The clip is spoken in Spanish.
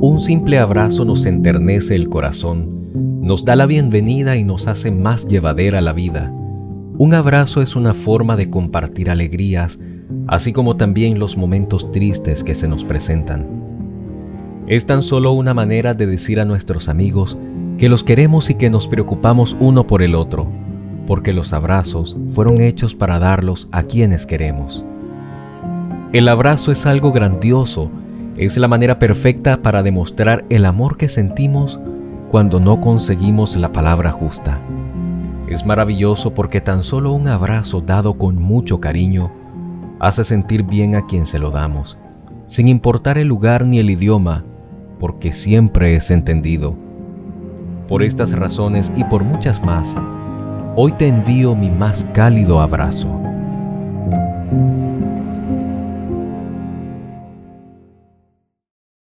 un simple abrazo nos enternece el corazón, nos da la bienvenida y nos hace más llevadera la vida. Un abrazo es una forma de compartir alegrías, así como también los momentos tristes que se nos presentan. Es tan solo una manera de decir a nuestros amigos que los queremos y que nos preocupamos uno por el otro, porque los abrazos fueron hechos para darlos a quienes queremos. El abrazo es algo grandioso, es la manera perfecta para demostrar el amor que sentimos cuando no conseguimos la palabra justa. Es maravilloso porque tan solo un abrazo dado con mucho cariño hace sentir bien a quien se lo damos, sin importar el lugar ni el idioma, porque siempre es entendido. Por estas razones y por muchas más, hoy te envío mi más cálido abrazo.